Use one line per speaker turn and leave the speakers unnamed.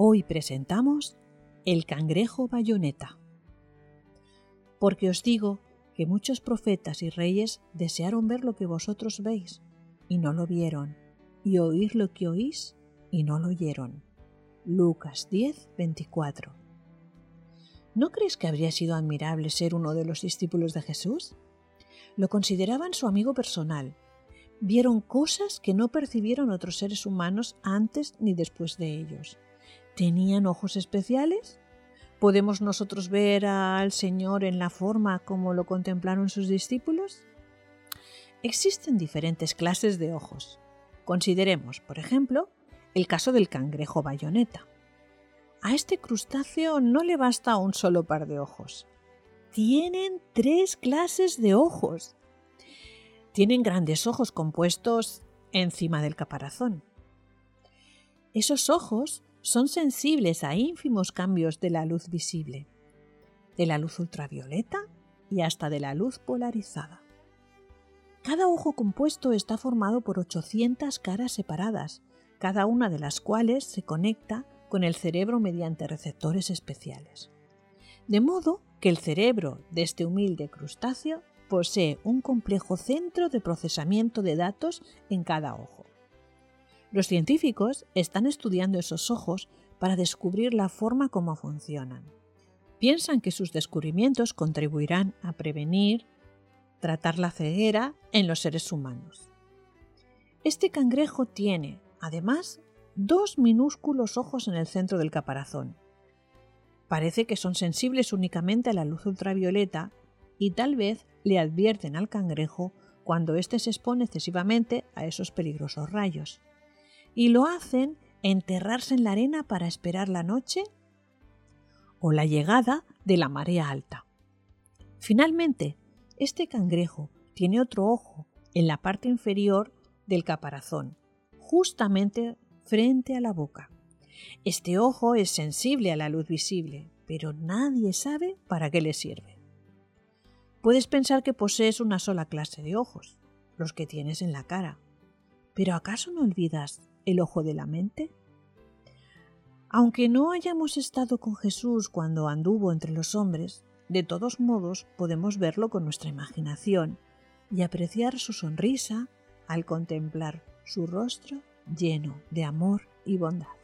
Hoy presentamos el cangrejo bayoneta. Porque os digo que muchos profetas y reyes desearon ver lo que vosotros veis, y no lo vieron, y oír lo que oís, y no lo oyeron. Lucas 10, 24. ¿No crees que habría sido admirable ser uno de los discípulos de Jesús? Lo consideraban su amigo personal. Vieron cosas que no percibieron otros seres humanos antes ni después de ellos ¿Tenían ojos especiales? ¿Podemos nosotros ver al Señor en la forma como lo contemplaron sus discípulos? Existen diferentes clases de ojos. Consideremos, por ejemplo, el caso del cangrejo bayoneta. A este crustáceo no le basta un solo par de ojos. Tienen tres clases de ojos. Tienen grandes ojos compuestos encima del caparazón. Esos ojos son sensibles a ínfimos cambios de la luz visible, de la luz ultravioleta y hasta de la luz polarizada. Cada ojo compuesto está formado por 800 caras separadas, cada una de las cuales se conecta con el cerebro mediante receptores especiales. De modo que el cerebro de este humilde crustáceo posee un complejo centro de procesamiento de datos en cada ojo. Los científicos están estudiando esos ojos para descubrir la forma como funcionan. Piensan que sus descubrimientos contribuirán a prevenir, tratar la ceguera en los seres humanos. Este cangrejo tiene, además, dos minúsculos ojos en el centro del caparazón. Parece que son sensibles únicamente a la luz ultravioleta y tal vez le advierten al cangrejo cuando éste se expone excesivamente a esos peligrosos rayos y lo hacen enterrarse en la arena para esperar la noche o la llegada de la marea alta. Finalmente, este cangrejo tiene otro ojo en la parte inferior del caparazón, justamente frente a la boca. Este ojo es sensible a la luz visible, pero nadie sabe para qué le sirve. Puedes pensar que posees una sola clase de ojos, los que tienes en la cara, pero ¿acaso no olvidas el ojo de la mente? Aunque no hayamos estado con Jesús cuando anduvo entre los hombres, de todos modos podemos verlo con nuestra imaginación y apreciar su sonrisa al contemplar su rostro lleno de amor y bondad.